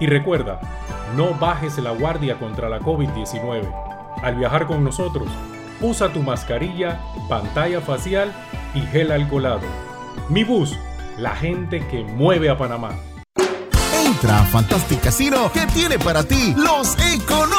Y recuerda, no bajes la guardia contra la COVID-19. Al viajar con nosotros, usa tu mascarilla, pantalla facial y gel alcoholado. Mi bus, la gente que mueve a Panamá. Entra a Fantastic Casino que tiene para ti los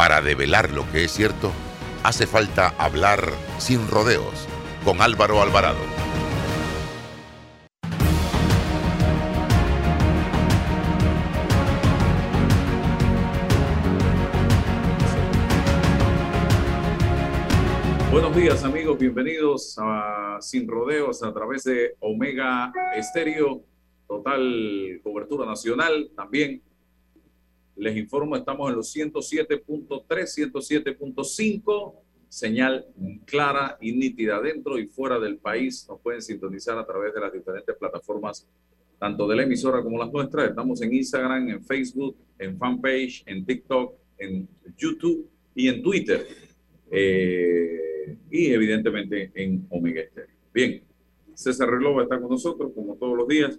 Para develar lo que es cierto, hace falta hablar sin rodeos con Álvaro Alvarado. Buenos días amigos, bienvenidos a Sin Rodeos a través de Omega Estéreo, total cobertura nacional también. Les informo, estamos en los 107.3, 107.5, señal clara y nítida dentro y fuera del país. Nos pueden sintonizar a través de las diferentes plataformas, tanto de la emisora como las nuestras. Estamos en Instagram, en Facebook, en fanpage, en TikTok, en YouTube y en Twitter. Eh, y evidentemente en Omega Estéreo. Bien, César Relova está con nosotros como todos los días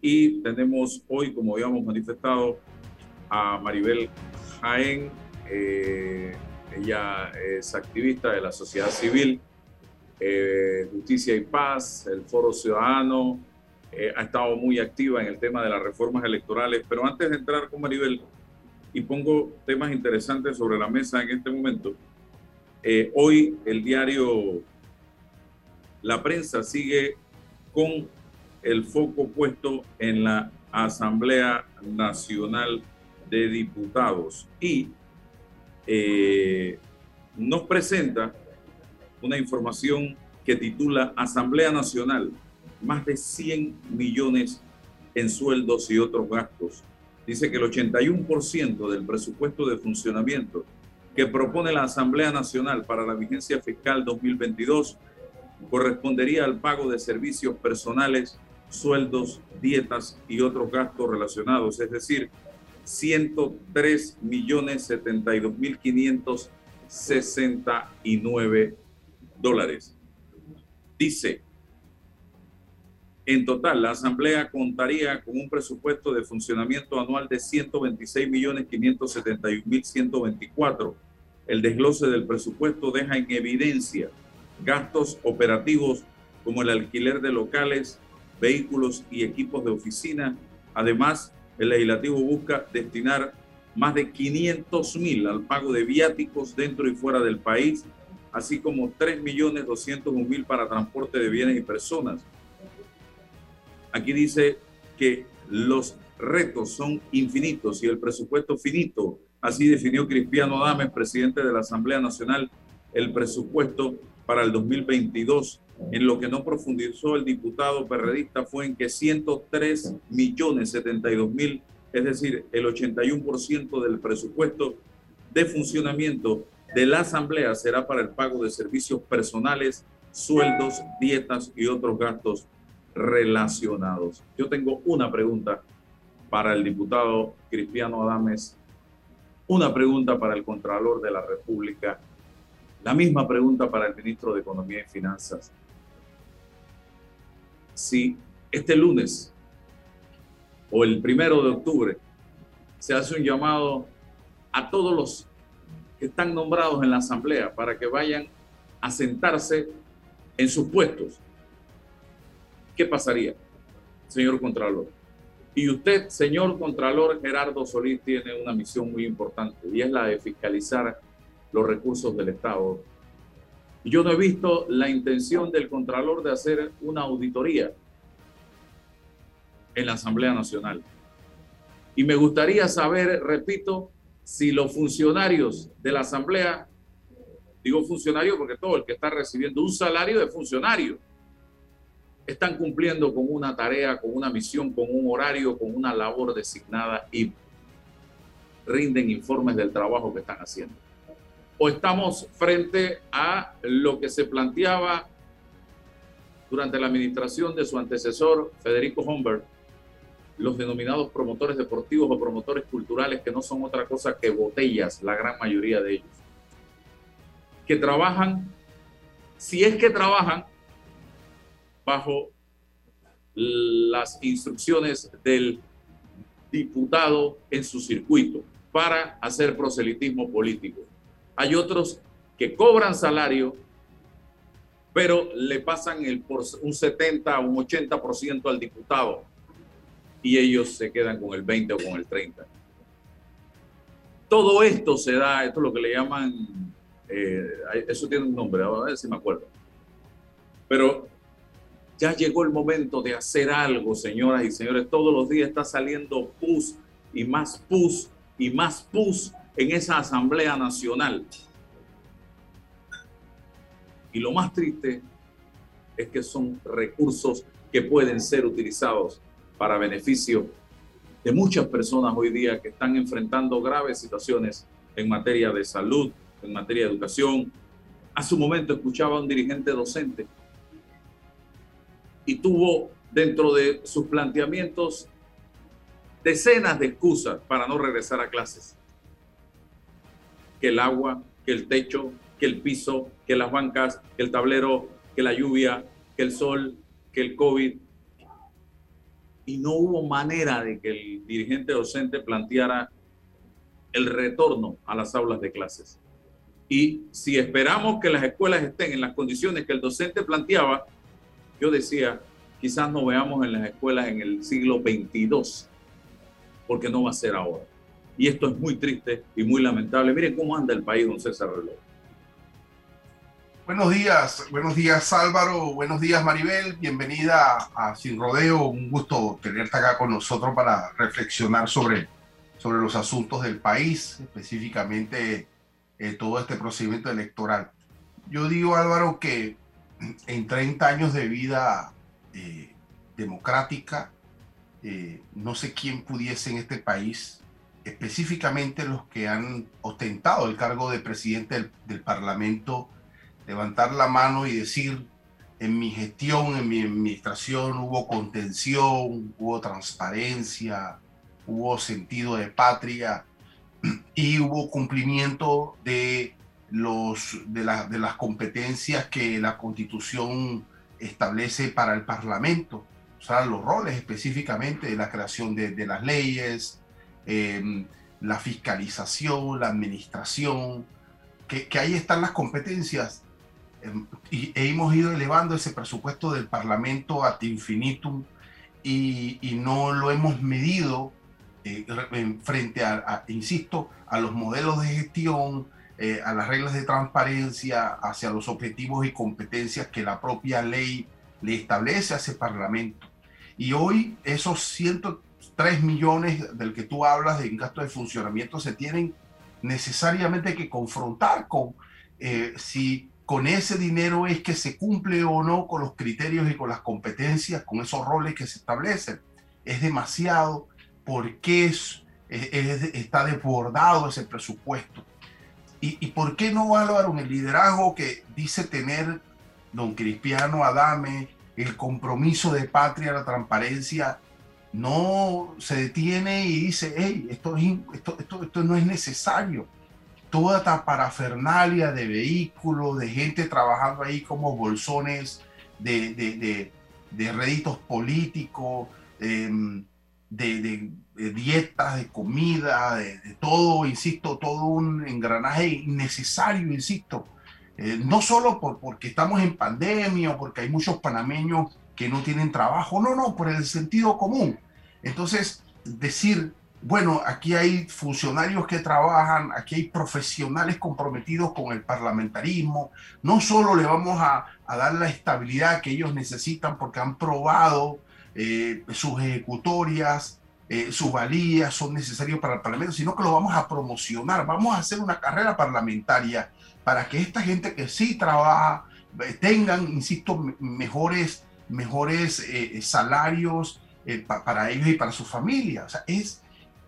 y tenemos hoy, como habíamos manifestado, a Maribel Jaén. Eh, ella es activista de la sociedad civil, eh, Justicia y Paz, el Foro Ciudadano, eh, ha estado muy activa en el tema de las reformas electorales. Pero antes de entrar con Maribel, y pongo temas interesantes sobre la mesa en este momento, eh, hoy el diario La Prensa sigue con el foco puesto en la Asamblea Nacional de Diputados y eh, nos presenta una información que titula Asamblea Nacional, más de 100 millones en sueldos y otros gastos. Dice que el 81% del presupuesto de funcionamiento que propone la Asamblea Nacional para la vigencia fiscal 2022 correspondería al pago de servicios personales, sueldos, dietas y otros gastos relacionados, es decir, 103 millones 72 mil 569 dólares. Dice, en total, la Asamblea contaría con un presupuesto de funcionamiento anual de 126 millones 571 mil 124 el desglose del presupuesto deja en evidencia gastos operativos como el alquiler de locales, vehículos y equipos de oficina. Además, el legislativo busca destinar más de 500 mil al pago de viáticos dentro y fuera del país, así como 3.201.000 para transporte de bienes y personas. Aquí dice que los retos son infinitos y el presupuesto finito. Así definió Cristiano Dames, presidente de la Asamblea Nacional, el presupuesto para el 2022. En lo que no profundizó el diputado perredista fue en que 103 millones 72 mil, es decir, el 81% del presupuesto de funcionamiento de la Asamblea será para el pago de servicios personales, sueldos, dietas y otros gastos relacionados. Yo tengo una pregunta para el diputado Cristiano Adames, una pregunta para el Contralor de la República, la misma pregunta para el ministro de Economía y Finanzas. Si este lunes o el primero de octubre se hace un llamado a todos los que están nombrados en la Asamblea para que vayan a sentarse en sus puestos, ¿qué pasaría, señor Contralor? Y usted, señor Contralor Gerardo Solís, tiene una misión muy importante y es la de fiscalizar los recursos del Estado. Yo no he visto la intención del Contralor de hacer una auditoría en la Asamblea Nacional. Y me gustaría saber, repito, si los funcionarios de la Asamblea, digo funcionario porque todo el que está recibiendo un salario de funcionario, están cumpliendo con una tarea, con una misión, con un horario, con una labor designada y rinden informes del trabajo que están haciendo. O estamos frente a lo que se planteaba durante la administración de su antecesor, Federico Humbert, los denominados promotores deportivos o promotores culturales, que no son otra cosa que botellas, la gran mayoría de ellos, que trabajan, si es que trabajan, bajo las instrucciones del diputado en su circuito para hacer proselitismo político. Hay otros que cobran salario, pero le pasan el por un 70 o un 80% al diputado y ellos se quedan con el 20 o con el 30. Todo esto se da, esto es lo que le llaman, eh, eso tiene un nombre, a ver si me acuerdo. Pero ya llegó el momento de hacer algo, señoras y señores. Todos los días está saliendo pus y más pus y más pus en esa Asamblea Nacional. Y lo más triste es que son recursos que pueden ser utilizados para beneficio de muchas personas hoy día que están enfrentando graves situaciones en materia de salud, en materia de educación. Hace un momento escuchaba a un dirigente docente y tuvo dentro de sus planteamientos decenas de excusas para no regresar a clases. El agua, que el techo, que el piso, que las bancas, que el tablero, que la lluvia, que el sol, que el COVID, y no hubo manera de que el dirigente docente planteara el retorno a las aulas de clases. Y si esperamos que las escuelas estén en las condiciones que el docente planteaba, yo decía, quizás no veamos en las escuelas en el siglo 22, porque no va a ser ahora. Y esto es muy triste y muy lamentable. Miren cómo anda el país, don César Reloj. Buenos días, buenos días Álvaro, buenos días Maribel, bienvenida a Sin Rodeo, un gusto tenerte acá con nosotros para reflexionar sobre, sobre los asuntos del país, específicamente eh, todo este procedimiento electoral. Yo digo Álvaro que en 30 años de vida eh, democrática, eh, no sé quién pudiese en este país, específicamente los que han ostentado el cargo de presidente del, del Parlamento, levantar la mano y decir, en mi gestión, en mi administración hubo contención, hubo transparencia, hubo sentido de patria y hubo cumplimiento de, los, de, de las competencias que la constitución establece para el Parlamento, o sea, los roles específicamente de la creación de, las leyes, em, la fiscalización, la administración, que, que, ahí están las competencias em, y hemos ido elevando ese presupuesto del Parlamento ad infinitum y, y no lo hemos medido eh, frente a, insisto, a los modelos de gestión, eh, a las reglas de transparencia, hacia los objetivos y competencias que la propia ley le establece a ese Parlamento. Y hoy esos 103 millones del que tú hablas de gasto de funcionamiento se tienen necesariamente que confrontar con eh, si con ese dinero es que se cumple o no con los criterios y con las competencias, con esos roles que se establecen. Es demasiado, ¿por qué es, está desbordado ese presupuesto? ¿Y, ¿Y, por qué no, Álvaro, el liderazgo que dice tener don Cristiano Adame, el compromiso de patria, la transparencia, no se detiene y dice, hey, esto, esto, esto, esto no es necesario. Toda esta parafernalia de vehículos, de gente trabajando ahí como bolsones de, de, de, réditos políticos, em, de, dietas, de comida, de, todo, insisto, todo un engranaje innecesario, insisto. Eh, no solo por, porque estamos en pandemia o porque hay muchos panameños que no tienen trabajo, no, no, por el sentido común. Entonces, decir, bueno, aquí hay funcionarios que trabajan, aquí hay profesionales comprometidos con el parlamentarismo, no solo le vamos a, dar la estabilidad que ellos necesitan porque han probado eh, sus ejecutorias, eh, sus valías son necesarios para el Parlamento, sino que lo vamos a promocionar, vamos a hacer una carrera parlamentaria para que esta gente que sí trabaja eh, tengan, insisto, mejores, mejores eh, salarios para ellos y para su familia. O sea, es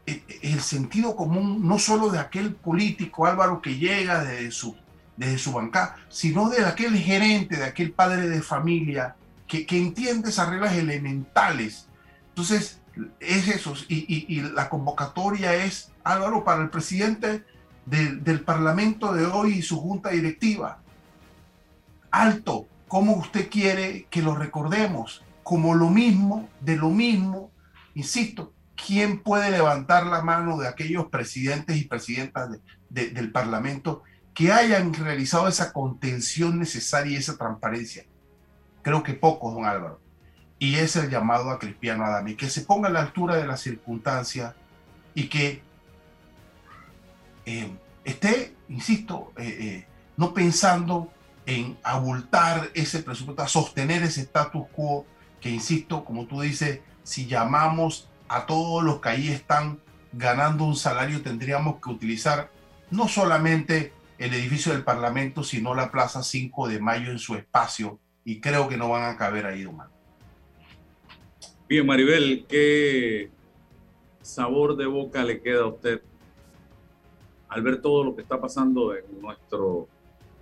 el sentido común no solo de aquel político Álvaro que llega desde su, desde su bancada, sino de aquel gerente, de aquel padre de familia que, que entiende esas reglas elementales. Entonces, es eso. Y, la convocatoria es, Álvaro, para el presidente del Parlamento de hoy y su junta directiva. Alto, ¿cómo usted quiere que lo recordemos? Como lo mismo, de lo mismo, insisto, ¿quién puede levantar la mano de aquellos presidentes y presidentas del Parlamento que hayan realizado esa contención necesaria y esa transparencia? Creo que pocos, don Álvaro y es el llamado a Cristiano Adami, que se ponga a la altura de las circunstancias y que eh, esté, insisto, eh, eh, no pensando en abultar ese presupuesto, a sostener ese status quo, que insisto, como tú dices, si llamamos a todos los que ahí están ganando un salario, tendríamos que utilizar no solamente el edificio del Parlamento, sino la Plaza 5 de Mayo en su espacio, y creo que no van a caber ahí, humano. Bien, Maribel, ¿qué sabor de boca le queda a usted al ver todo lo que está pasando en nuestro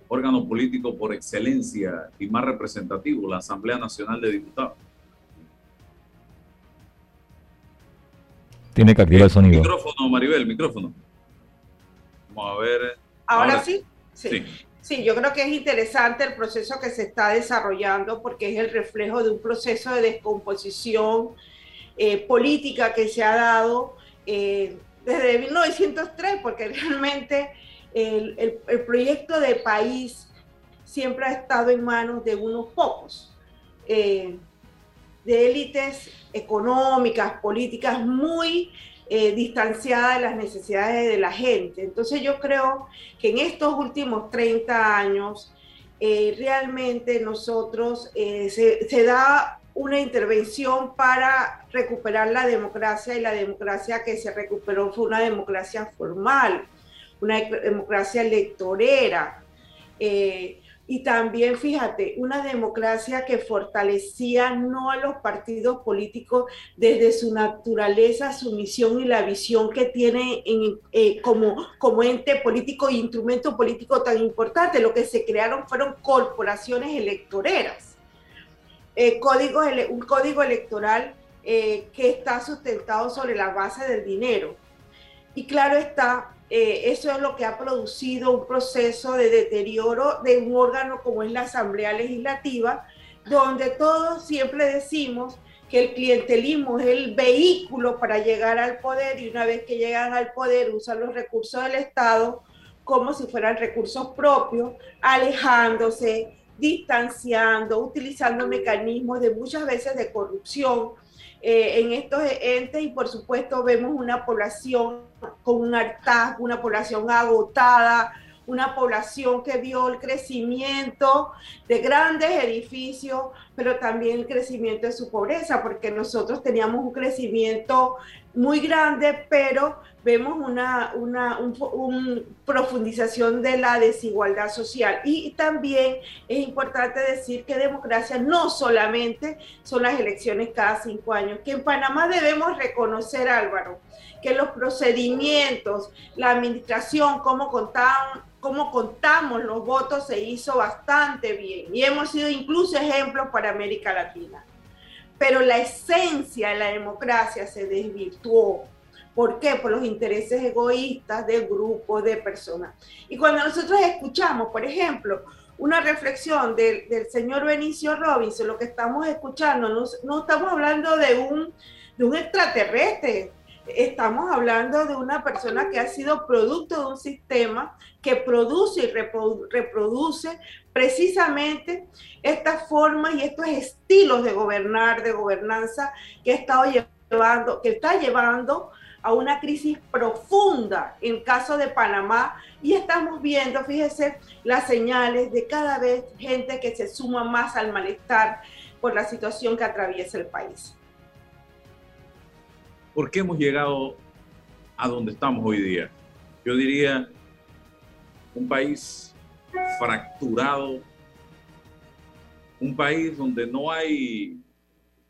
órgano político por excelencia y más representativo, la Asamblea Nacional de Diputados? Tiene que activar el sonido. Micrófono, Maribel, micrófono. Vamos a ver. ¿Ahora, sí? sí. Sí, yo creo que es interesante el proceso que se está desarrollando porque es el reflejo de un proceso de descomposición eh, política que se ha dado eh, desde 1903, porque realmente el, proyecto de país siempre ha estado en manos de unos pocos, eh, de élites económicas, políticas muy eh, distanciada de las necesidades de la gente. Entonces yo creo que en estos últimos 30 años eh, realmente nosotros eh, se, da una intervención para recuperar la democracia y la democracia que se recuperó fue una democracia formal, una democracia electorera. Y también, fíjate, una democracia que fortalecía no a los partidos políticos desde su naturaleza, su misión y la visión que tiene en, eh, como, como ente político e instrumento político tan importante. Lo que se crearon fueron corporaciones electoreras. Eh, un código electoral eh, que está sustentado sobre la base del dinero. Y claro está, eh, eso es lo que ha producido un proceso de deterioro de un órgano como es la Asamblea Legislativa, donde todos siempre decimos que el clientelismo es el vehículo para llegar al poder y una vez que llegan al poder usan los recursos del Estado como si fueran recursos propios, alejándose distanciando, utilizando mecanismos de muchas veces de corrupción eh, en estos entes. Y por supuesto vemos una población con un hartazgo, una población agotada, una población que vio el crecimiento de grandes edificios, pero también el crecimiento de su pobreza, porque nosotros teníamos un crecimiento muy grande, pero vemos una, una profundización de la desigualdad social. Y también es importante decir que democracia no solamente son las elecciones cada cinco años, que en Panamá debemos reconocer, Álvaro, que los procedimientos, la administración, cómo contaban cómo contamos los votos se hizo bastante bien y hemos sido incluso ejemplos para América Latina. Pero la esencia de la democracia se desvirtuó. ¿Por qué? Por los intereses egoístas de grupos de personas. Y cuando nosotros escuchamos, por ejemplo, una reflexión del, señor Benicio Robinson, lo que estamos escuchando, no, estamos hablando de un, de un extraterrestre, estamos hablando de una persona que ha sido producto de un sistema que produce y reproduce precisamente estas formas y estos estilos de gobernar, de gobernanza que, estado llevando, que está llevando a una crisis profunda en caso de Panamá y estamos viendo, fíjese, las señales de cada vez gente que se suma más al malestar por la situación que atraviesa el país. ¿Por qué hemos llegado a donde estamos hoy día? Yo diría un país fracturado, un país donde no hay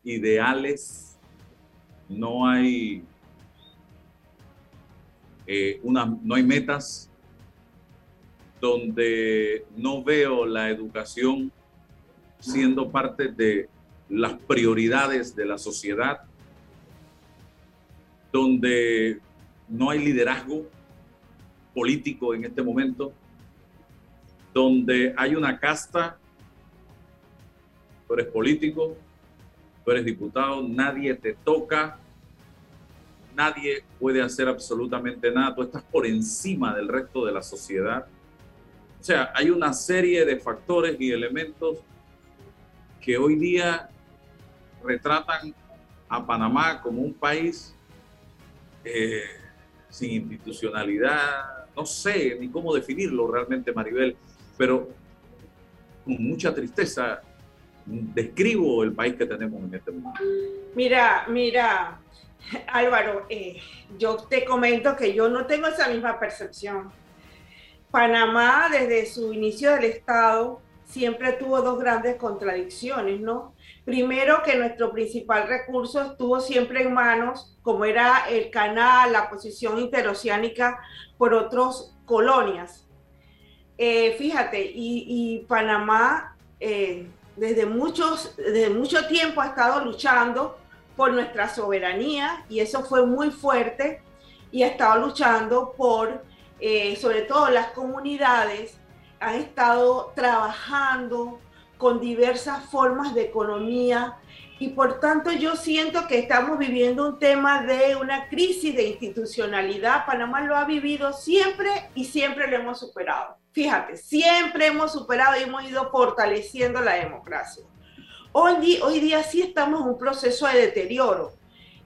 ideales, no hay eh, una, no hay metas, donde no veo la educación siendo parte de las prioridades de la sociedad, donde no hay liderazgo político en este momento, donde hay una casta, tú eres político, tú eres diputado, nadie te toca, nadie puede hacer absolutamente nada, tú estás por encima del resto de la sociedad. O sea, hay una serie de factores y elementos que hoy día retratan a Panamá como un país eh, sin institucionalidad, no sé ni cómo definirlo realmente, Maribel, pero con mucha tristeza describo el país que tenemos en este momento. Mira, mira, Álvaro, eh, yo te comento que yo no tengo esa misma percepción. Panamá, desde su inicio del Estado, siempre tuvo dos grandes contradicciones, ¿no? Primero, que nuestro principal recurso estuvo siempre en manos, como era el canal, la posición interoceánica por otras colonias. Eh, fíjate, y, Panamá eh, desde, muchos, desde mucho tiempo ha estado luchando por nuestra soberanía y eso fue muy fuerte y ha estado luchando por, eh, sobre todo las comunidades, han estado trabajando con diversas formas de economía y por tanto yo siento que estamos viviendo un tema de una crisis de institucionalidad. Panamá lo ha vivido siempre y siempre lo hemos superado. Fíjate, siempre hemos superado y hemos ido fortaleciendo la democracia. Hoy, hoy día sí estamos en un proceso de deterioro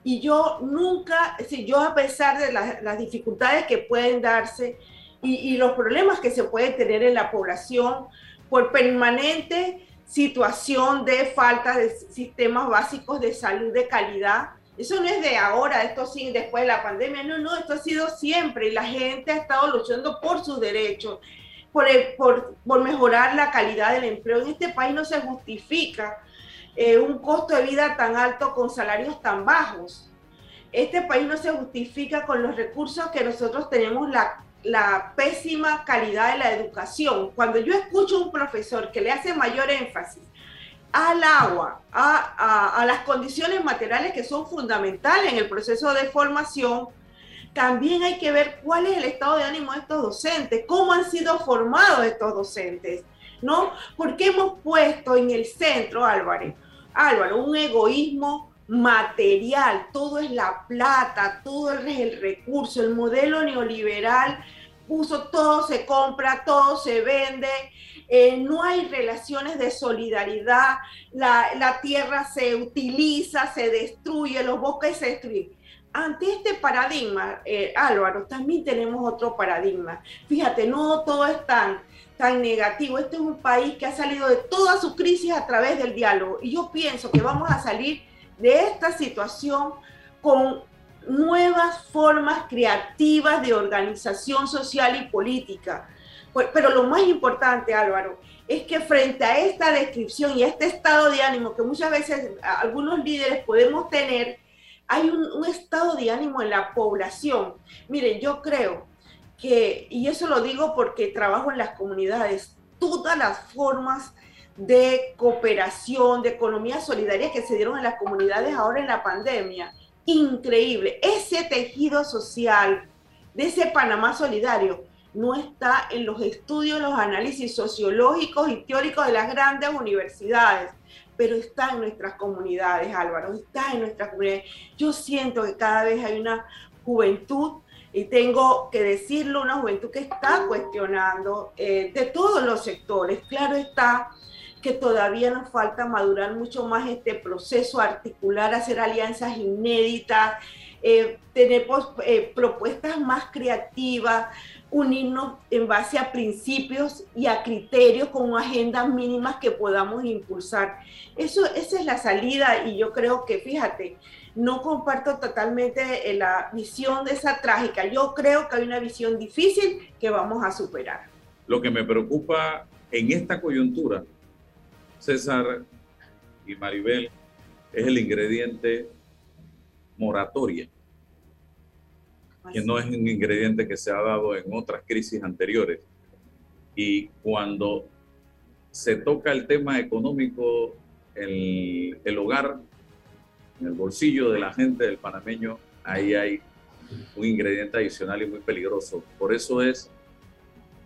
y yo nunca, si yo a pesar de las, dificultades que pueden darse y, y los problemas que se pueden tener en la población, por permanente situación de falta de sistemas básicos de salud de calidad. Eso no es de ahora, esto sí, después de la pandemia, no, no, esto ha sido siempre y la gente ha estado luchando por sus derechos, por, por, por mejorar la calidad del empleo. En este país no se justifica eh, un costo de vida tan alto con salarios tan bajos. Este país no se justifica con los recursos que nosotros tenemos la pésima calidad de la educación. Cuando yo escucho a un profesor que le hace mayor énfasis al agua, a, las condiciones materiales que son fundamentales en el proceso de formación, también hay que ver cuál es el estado de ánimo de estos docentes, cómo han sido formados estos docentes, ¿no? Porque hemos puesto en el centro, Álvaro, Álvaro, un egoísmo material, todo es la plata, todo es el recurso, el modelo neoliberal puso todo se compra, todo se vende, eh, no hay relaciones de solidaridad, la, tierra se utiliza, se destruye, los bosques se destruyen. Ante este paradigma, eh, Álvaro, también tenemos otro paradigma. Fíjate, no todo es tan, tan negativo. Este es un país que ha salido de toda su crisis a través del diálogo. Y yo pienso que vamos a salir de esta situación con nuevas formas creativas de organización social y política. Pues, pero lo más importante, Álvaro, es que frente a esta descripción y este estado de ánimo que muchas veces algunos líderes podemos tener, hay un, estado de ánimo en la población. Miren, yo creo que, y eso lo digo porque trabajo en las comunidades, todas las formas de cooperación, de economía solidaria que se dieron en las comunidades ahora en la pandemia, increíble. Ese tejido social de ese Panamá solidario no está en los estudios, los análisis sociológicos y teóricos de las grandes universidades, pero está en nuestras comunidades, Álvaro, está en nuestras comunidades. Yo siento que cada vez hay una juventud, y tengo que decirlo, una juventud que está cuestionando eh, de todos los sectores. Claro está que todavía nos falta madurar mucho más este proceso, articular, hacer alianzas inéditas, eh, tener eh, propuestas más creativas, unirnos en base a principios y a criterios con agendas mínimas que podamos impulsar. Eso, esa es la salida y yo creo que, fíjate, no comparto totalmente eh, la visión de esa trágica. Yo creo que hay una visión difícil que vamos a superar. Lo que me preocupa en esta coyuntura, César y Maribel, es el ingrediente moratoria que no es un ingrediente que se ha dado en otras crisis anteriores. Y cuando se toca el tema económico, el, el hogar, en el bolsillo de la gente del panameño, ahí hay un ingrediente adicional y muy peligroso. Por eso es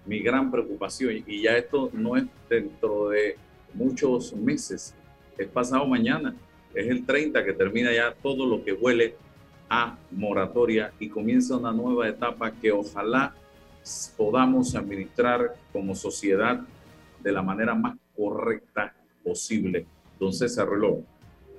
mi gran preocupación. Y ya esto no es dentro de muchos meses, es pasado mañana, es el 30 que termina ya todo lo que huele a moratoria y comienza una nueva etapa que ojalá podamos administrar como sociedad de la manera más correcta posible. Entonces, arregló.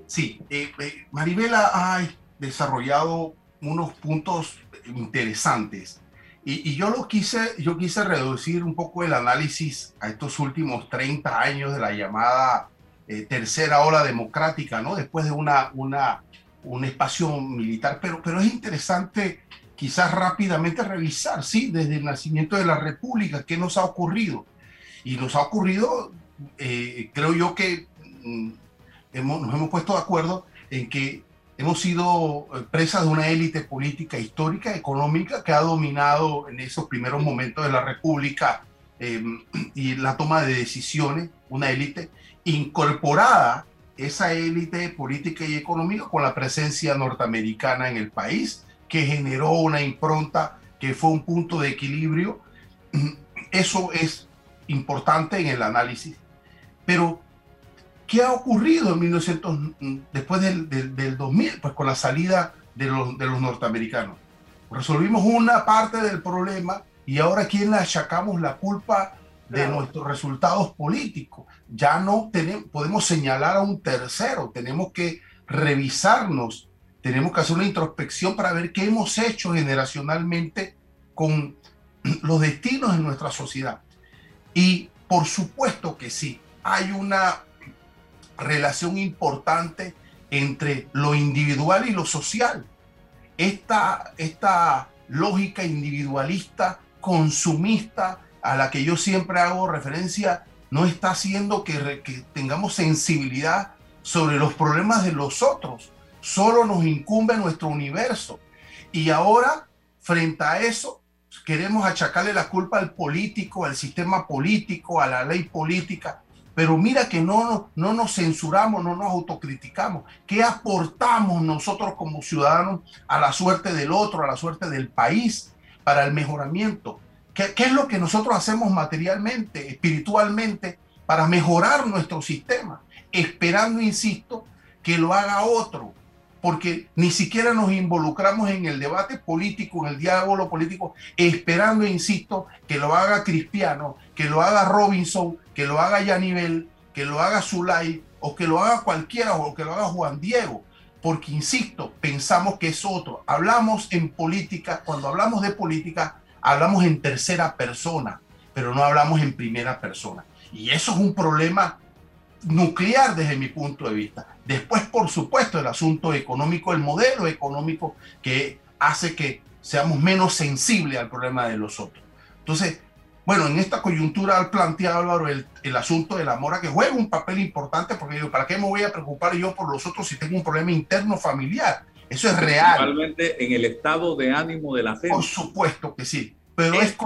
Sí, eh, eh, Maribela ha desarrollado unos puntos interesantes y, yo lo quise, yo quise reducir un poco el análisis a estos últimos 30 años de la llamada eh, tercera ola democrática, ¿no? Después de una, una un espacio militar, pero, pero es interesante quizás rápidamente revisar, sí, desde el nacimiento de la República, qué nos ha ocurrido. Y nos ha ocurrido, eh, creo yo que mm, hemos, nos hemos puesto de acuerdo en que hemos sido eh, presas de una élite política, histórica, económica, que ha dominado en esos primeros momentos de la República eh, y la toma de decisiones, una élite incorporada esa élite política y económica con la presencia norteamericana en el país, que generó una impronta que fue un punto de equilibrio. Eso es importante en el análisis. Pero, ¿qué ha ocurrido en 1900, después del, del, 2000? Pues con la salida de los, de los norteamericanos. Resolvimos una parte del problema y ahora quién le achacamos la culpa de nuestros resultados políticos. Ya no tenemos, podemos señalar a un tercero, tenemos que revisarnos, tenemos que hacer una introspección para ver qué hemos hecho generacionalmente con los destinos de nuestra sociedad. Y por supuesto que sí, hay una relación importante entre lo individual y lo social. Esta, esta lógica individualista, consumista, a la que yo siempre hago referencia no está haciendo que, tengamos sensibilidad sobre los problemas de los otros. Solo nos incumbe nuestro universo. Y ahora, frente a eso, queremos achacarle la culpa al político, al sistema político, a la ley política. Pero mira que no, no nos censuramos, no nos autocriticamos. ¿Qué aportamos nosotros como ciudadanos a la suerte del otro, a la suerte del país, para el mejoramiento? ¿Qué, es lo que nosotros hacemos materialmente, espiritualmente, para mejorar nuestro sistema? Esperando, insisto, que lo haga otro. porque ni siquiera nos involucramos en el debate político, en el diálogo político, esperando, insisto, que lo haga Cristiano, que lo haga Robinson, que lo haga Yanivel, que lo haga Zulay, o que lo haga cualquiera, o que lo haga Juan Diego, porque, insisto, pensamos que es otro. Hablamos en política, cuando hablamos de política, hablamos en tercera persona, pero no hablamos en primera persona. Y eso es un problema nuclear desde mi punto de vista. Después, por supuesto, el asunto económico, el modelo económico que hace que seamos menos sensibles al problema de los otros. Entonces, bueno, en esta coyuntura al planteado Álvaro el, el, asunto de la mora que juega un papel importante porque digo, ¿para qué me voy a preocupar yo por los otros si tengo un problema interno familiar? Eso es real. Realmente en el estado de ánimo de la gente. Por supuesto que sí, pero es, es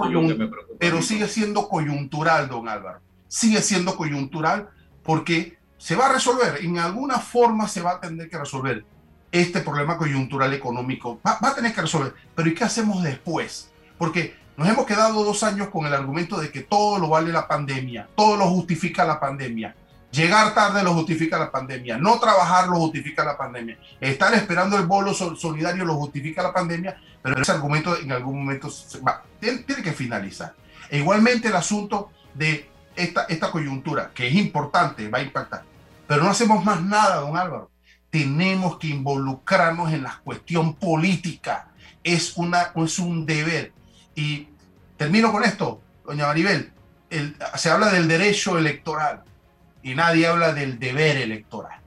pero sigue siendo coyuntural, don Álvaro. Sigue siendo coyuntural porque se va a resolver, en alguna forma se va a tener que resolver este problema coyuntural económico. Va, va a tener que resolver, pero ¿y qué hacemos después? Porque nos hemos quedado dos años con el argumento de que todo lo vale la pandemia, todo lo justifica la pandemia. Llegar tarde lo justifica la pandemia, no trabajar lo justifica la pandemia, estar esperando el bolo solidario lo justifica la pandemia, pero ese argumento en algún momento va, tiene, tiene, que finalizar. E igualmente el asunto de esta, esta coyuntura, que es importante, va a impactar, pero no hacemos más nada, don Álvaro. Tenemos que involucrarnos en la cuestión política, es, una, es un deber. Y termino con esto, doña Maribel, el, se habla del derecho electoral y nadie habla del deber electoral.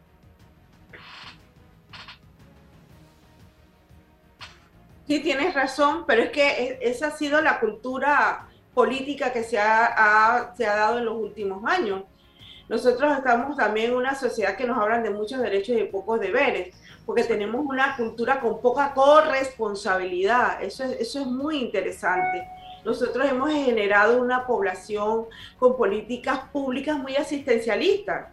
Sí, tienes razón, pero es que esa ha sido la cultura política que se ha, dado en los últimos años. Nosotros estamos también en una sociedad que nos hablan de muchos derechos y pocos deberes, porque tenemos una cultura con poca corresponsabilidad. Eso es, eso es muy interesante. Nosotros hemos generado una población con políticas públicas muy asistencialistas.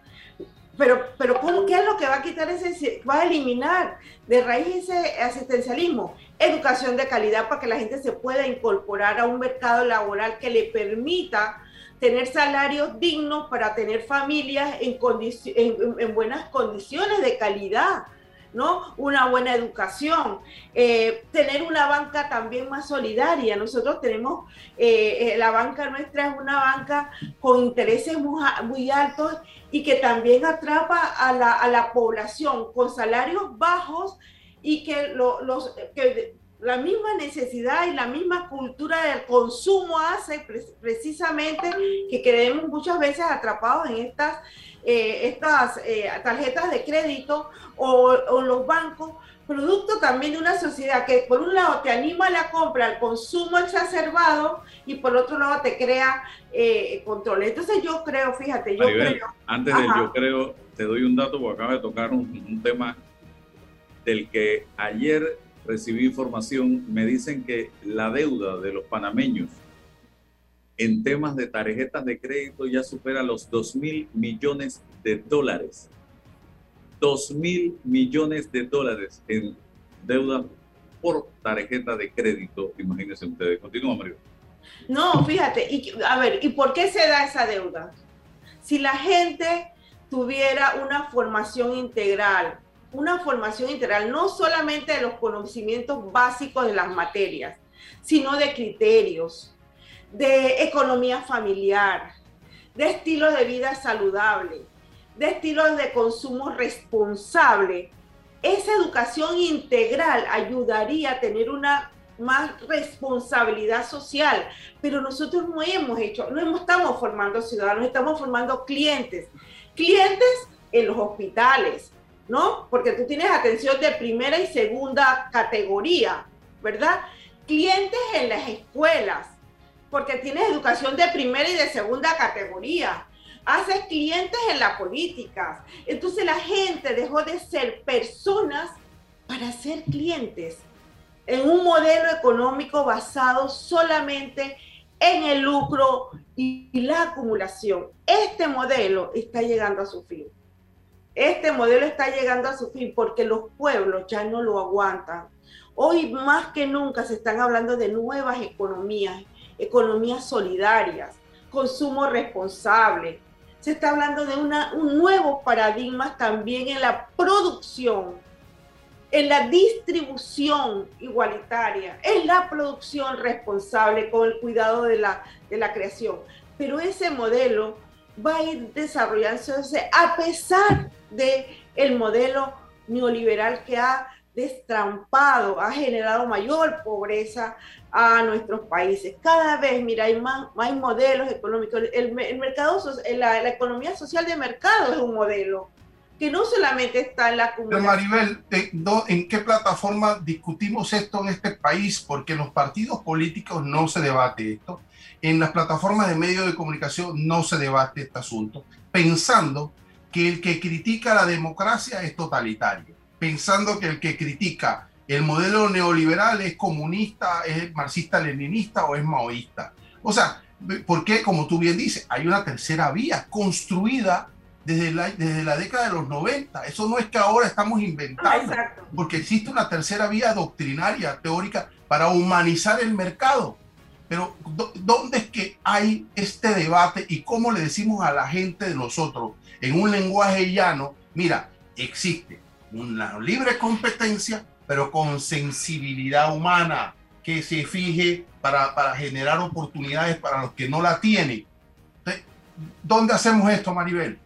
Pero, pero ¿cómo, ¿qué es lo que va a quitar ese, va a eliminar de raíz ese asistencialismo? Educación de calidad para que la gente se pueda incorporar a un mercado laboral que le permita tener salarios dignos para tener familias en, en, en buenas condiciones de calidad. ¿No? Una buena educación, eh, tener una banca también más solidaria. Nosotros tenemos, eh, eh, la banca nuestra es una banca con intereses muy, altos y que también atrapa a la, a la, población con salarios bajos y que, lo, los, que la misma necesidad y la misma cultura del consumo hace precisamente que quedemos muchas veces atrapados en estas, eh, estas eh, tarjetas de crédito o, o, los bancos, producto también de una sociedad que por un lado te anima a la compra, al consumo exacerbado y por otro lado te crea eh, control. Entonces yo creo, fíjate, yo Maribel, creo... Antes de yo creo, te doy un dato porque acaba de tocar un, un tema del que ayer recibí información, me dicen que la deuda de los panameños en temas de tarjetas de crédito ya supera los 2 mil millones de dólares. 2 mil millones de dólares en deuda por tarjeta de crédito. Imagínense ustedes. Continúa, Mario. No, fíjate, a ver, ¿y por qué se da esa deuda? Si la gente tuviera una formación integral, una formación integral, no solamente de los conocimientos básicos de las materias, sino de criterios, de economía familiar, de estilos de vida saludable, de estilos de consumo responsable. Esa educación integral ayudaría a tener una más responsabilidad social, pero nosotros no hemos hecho, no estamos formando ciudadanos, estamos formando clientes, clientes en los hospitales, ¿no? Porque tú tienes atención de primera y segunda categoría, ¿verdad? Clientes en las escuelas, porque tienes educación de primera y de segunda categoría. Haces clientes en la política. Entonces la gente dejó de ser personas para ser clientes en un modelo económico basado solamente en el lucro y la acumulación. Este modelo está llegando a su fin. Este modelo está llegando a su fin porque los pueblos ya no lo aguantan. Hoy más que nunca se están hablando de nuevas economías, economías solidarias, consumo responsable. Se está hablando de una, un nuevo paradigma también en la producción en la distribución igualitaria, en la producción responsable con el cuidado de la, de la creación. Pero ese modelo va a ir desarrollándose a pesar de el modelo neoliberal que ha destrampado, ha generado mayor pobreza a nuestros países. Cada vez, mira, hay más, hay modelos económicos. El, mercado, la, la, economía social de mercado es un modelo que no solamente está en la comunidad. Maribel, ¿en qué plataforma discutimos esto en este país? Porque en los partidos políticos no se debate esto. En las plataformas de medios de comunicación no se debate este asunto, pensando que el que critica la democracia es totalitario, pensando que el que critica el modelo neoliberal es comunista, es marxista-leninista o es maoísta. O sea, porque como tú bien dices, hay una tercera vía construida desde la, desde la década de los 90. Eso no es que ahora estamos inventando, porque existe una tercera vía doctrinaria, teórica, para humanizar el mercado. Pero ¿dónde es que hay este debate y cómo le decimos a la gente de nosotros en un lenguaje llano, mira, existe una libre competencia, pero con sensibilidad humana que se fije para, para generar oportunidades para los que no la tienen. ¿Dónde hacemos esto, Maribel?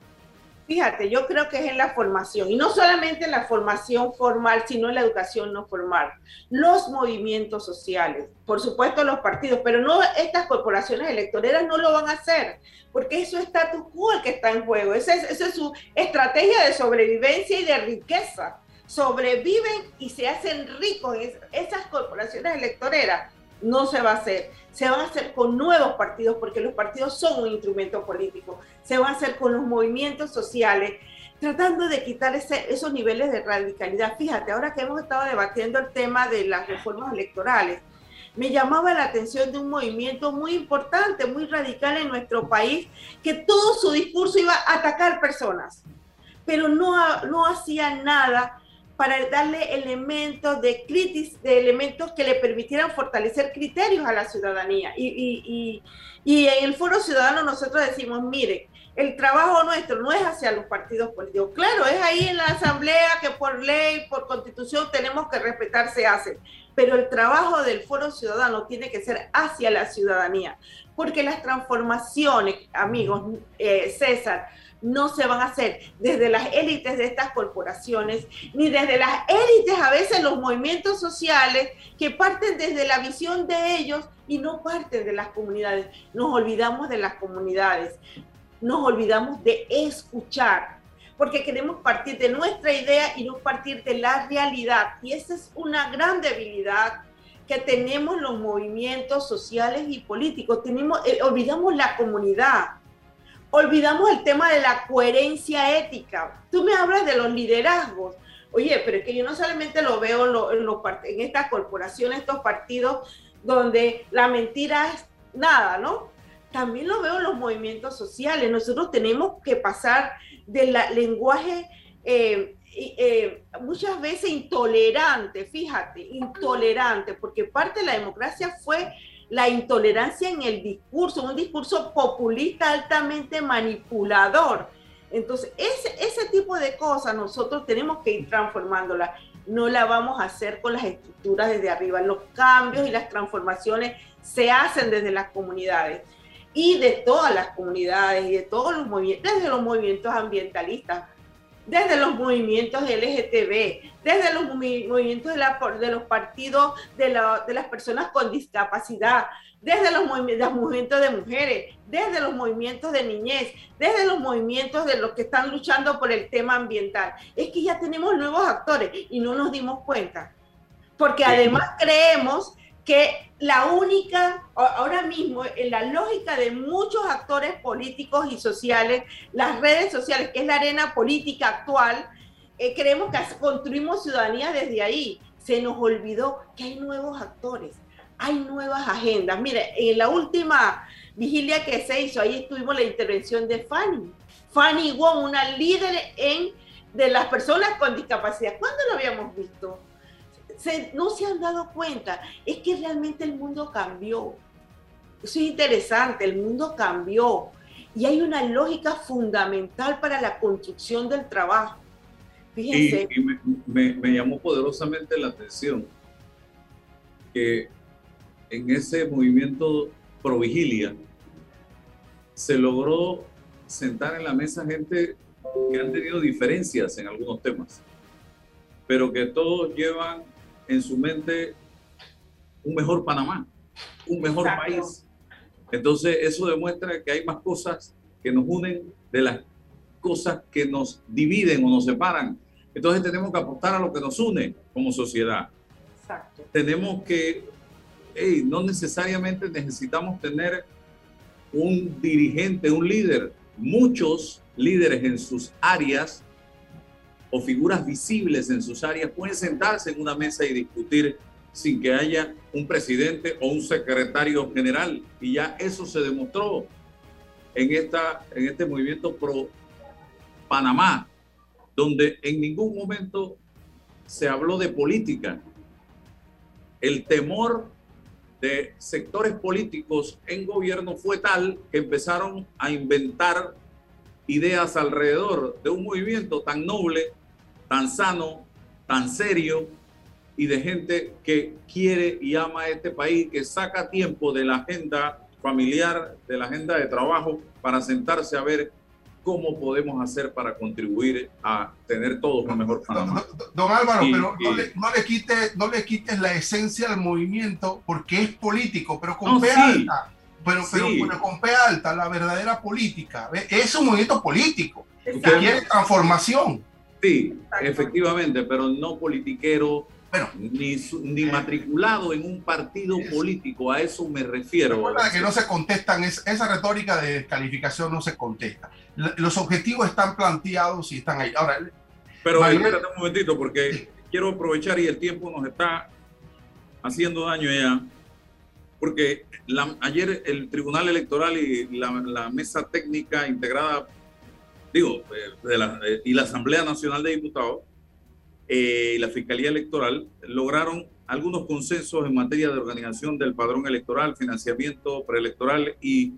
Fíjate, yo creo que es en la formación, y no solamente en la formación formal, sino en la educación no formal. Los movimientos sociales, por supuesto los partidos, pero no estas corporaciones electoreras no lo van a hacer, porque eso es status quo el que está en juego, esa es, es su estrategia de sobrevivencia y de riqueza. Sobreviven y se hacen ricos esas corporaciones electoreras no se va a hacer. Se van a hacer con nuevos partidos, porque los partidos son un instrumento político. Se va a hacer con los movimientos sociales, tratando de quitar esos niveles de radicalidad. Fíjate, ahora que hemos estado debatiendo el tema de las reformas electorales, me llamaba la atención de un movimiento muy importante, muy radical en nuestro país, que todo su discurso iba a atacar personas, pero no hacía nada para darle elementos de crisis, de elementos que le permitieran fortalecer criterios a la ciudadanía. Y, en el Foro Ciudadano nosotros decimos, mire, el trabajo nuestro no es hacia los partidos políticos. Claro, es ahí en la Asamblea que por ley, por constitución tenemos que respetar, se hace. Pero el trabajo del Foro Ciudadano tiene que ser hacia la ciudadanía. Porque las transformaciones, amigos, eh, César, no se van a hacer desde las élites de estas corporaciones, ni desde las élites, a veces los movimientos sociales, que parten desde la visión de ellos y no parten de las comunidades. Nos olvidamos de las comunidades, nos olvidamos de escuchar, porque queremos partir de nuestra idea y no partir de la realidad. Y esa es una gran debilidad que tenemos los movimientos sociales y políticos. Tenemos, eh, olvidamos la comunidad olvidamos el tema de la coherencia ética. Tú me hablas de los liderazgos. Oye, pero es que yo no solamente lo veo en, en estas corporaciones, estos partidos donde la mentira es nada, ¿no? También lo veo en los movimientos sociales. Nosotros tenemos que pasar del lenguaje eh, eh, muchas veces intolerante, fíjate, intolerante, porque parte de la democracia fue la intolerancia en el discurso, un discurso populista altamente manipulador. Entonces, ese, ese tipo de cosas nosotros tenemos que ir transformándola. No la vamos a hacer con las estructuras desde arriba. Los cambios y las transformaciones se hacen desde las comunidades y de todas las comunidades y de todos los desde los movimientos ambientalistas, desde los movimientos LGTB, desde los movimientos de, los partidos de, las personas con discapacidad, desde los, movimientos de mujeres, desde los movimientos de niñez, desde los movimientos de los que están luchando por el tema ambiental. Es que ya tenemos nuevos actores y no nos dimos cuenta. Porque además creemos que la única, ahora mismo, en la lógica de muchos actores políticos y sociales, las redes sociales, que es la arena política actual, eh, creemos que construimos ciudadanía desde ahí. Se nos olvidó que hay nuevos actores, hay nuevas agendas. Mire, en la última vigilia que se hizo, ahí estuvimos la intervención de Fanny. Fanny Wong, una líder en, de las personas con discapacidad. ¿Cuándo lo habíamos visto? No se han dado cuenta, es que realmente el mundo cambió. Eso es interesante, el mundo cambió y hay una lógica fundamental para la construcción del trabajo. Y, me, me, llamó poderosamente la atención que en ese movimiento pro vigilia se logró sentar en la mesa gente que han tenido diferencias en algunos temas, pero que todos llevan en su mente un mejor Panamá, un mejor país. Entonces eso demuestra que hay más cosas que nos unen de las cosas que nos dividen o nos separan. Entonces tenemos que apostar a lo que nos une como sociedad. Tenemos que, no necesariamente necesitamos tener un dirigente, un líder. Muchos líderes en sus áreas o figuras visibles en sus áreas pueden sentarse en una mesa y discutir sin que haya un presidente o un secretario general. Y ya eso se demostró en, esta, en este movimiento pro Panamá, donde en ningún momento se habló de política. El temor de sectores políticos en gobierno fue tal que empezaron a inventar ideas alrededor de un movimiento tan noble, tan sano, tan serio y de gente que quiere y ama a este país, que saca tiempo de la agenda familiar, de la agenda de trabajo, para sentarse a ver cómo podemos hacer para contribuir a tener todos un mejor Panamá. Don, Álvaro, pero no, le, no, quites, no le quites la esencia del movimiento porque es político, pero con P alta. Pero, pero, con P alta, la verdadera política. Es un movimiento político que quiere transformación. Sí, efectivamente, pero no politiquero, ni, ni matriculado en un partido político, a eso me refiero. Recuerda que no se contestan, esa retórica de descalificación no se contesta. Los objetivos están planteados y están ahí. Ahora, pero espérate un momentito, porque quiero aprovechar y el tiempo nos está haciendo daño ya, porque ayer el Tribunal Electoral y la, mesa técnica integrada, digo, de la, y la Asamblea Nacional de Diputados, eh, y la Fiscalía Electoral lograron algunos consensos en materia de organización del padrón electoral, financiamiento preelectoral y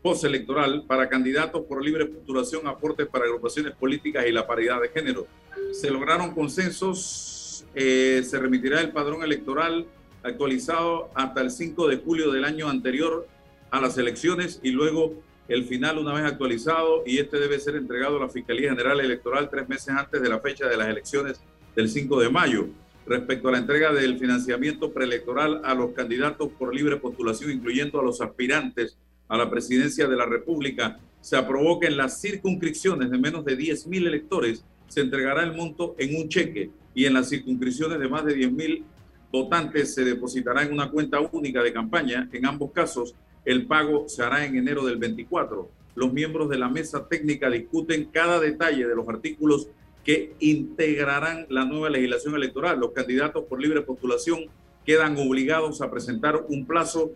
postelectoral para candidatos por libre postulación, aportes para agrupaciones políticas y la paridad de género. Se lograron consensos, eh, se remitirá el padrón electoral actualizado hasta el 5 de julio del año anterior a las elecciones y luego el final una vez actualizado y este debe ser entregado a la Fiscalía General Electoral tres meses antes de la fecha de las elecciones del 5 de mayo. Respecto a la entrega del financiamiento preelectoral a los candidatos por libre postulación, incluyendo a los aspirantes a la presidencia de la República, se aprobó que en las circunscripciones de menos de 10.000 electores se entregará el monto en un cheque y en las circunscripciones de más de 10.000 votantes se depositará en una cuenta única de campaña. En ambos casos, el pago se hará en enero del 24. Los miembros de la mesa técnica discuten cada detalle de los artículos que integrarán la nueva legislación electoral. Los candidatos por libre postulación quedan obligados a presentar un plazo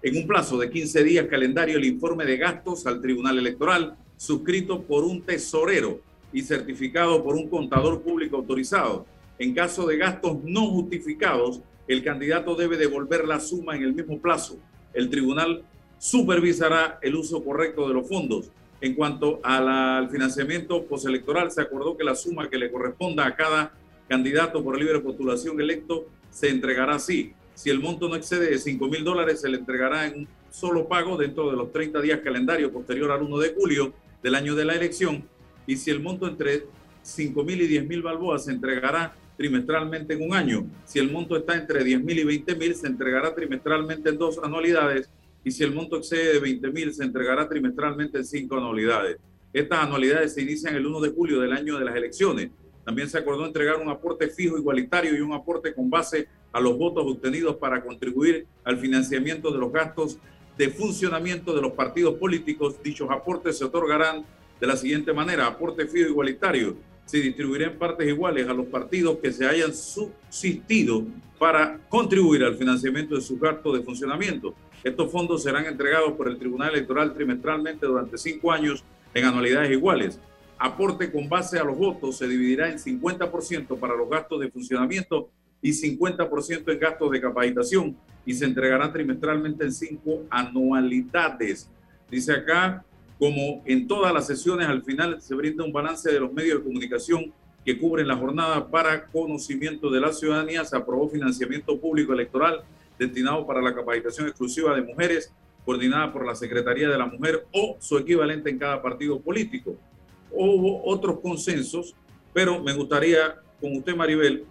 en un plazo de 15 días calendario el informe de gastos al Tribunal Electoral suscrito por un tesorero y certificado por un contador público autorizado. En caso de gastos no justificados, el candidato debe devolver la suma en el mismo plazo el tribunal supervisará el uso correcto de los fondos. En cuanto al financiamiento postelectoral, se acordó que la suma que le corresponda a cada candidato por libre postulación electo se entregará así. Si el monto no excede de 5 mil dólares, se le entregará en un solo pago dentro de los 30 días calendario posterior al 1 de julio del año de la elección. Y si el monto entre 5 mil y 10 mil balboas se entregará trimestralmente en un año. Si el monto está entre 10 mil y 20 mil, se entregará trimestralmente en dos anualidades. Y si el monto excede de 20 mil, se entregará trimestralmente en cinco anualidades. Estas anualidades se inician el 1 de julio del año de las elecciones. También se acordó entregar un aporte fijo igualitario y un aporte con base a los votos obtenidos para contribuir al financiamiento de los gastos de funcionamiento de los partidos políticos. Dichos aportes se otorgarán de la siguiente manera. Aporte fijo igualitario se distribuirá en partes iguales a los partidos que se hayan subsistido para contribuir al financiamiento de sus gastos de funcionamiento. Estos fondos serán entregados por el Tribunal Electoral trimestralmente durante cinco años en anualidades iguales. Aporte con base a los votos se dividirá en 50% para los gastos de funcionamiento y 50% en gastos de capacitación y se entregará trimestralmente en cinco anualidades. Dice acá, como en todas las sesiones, al final se brinda un balance de los medios de comunicación que cubren la jornada para conocimiento de la ciudadanía. Se aprobó financiamiento público electoral destinado para la capacitación exclusiva de mujeres, coordinada por la Secretaría de la Mujer o su equivalente en cada partido político. Hubo otros consensos, pero me gustaría con usted, Maribel,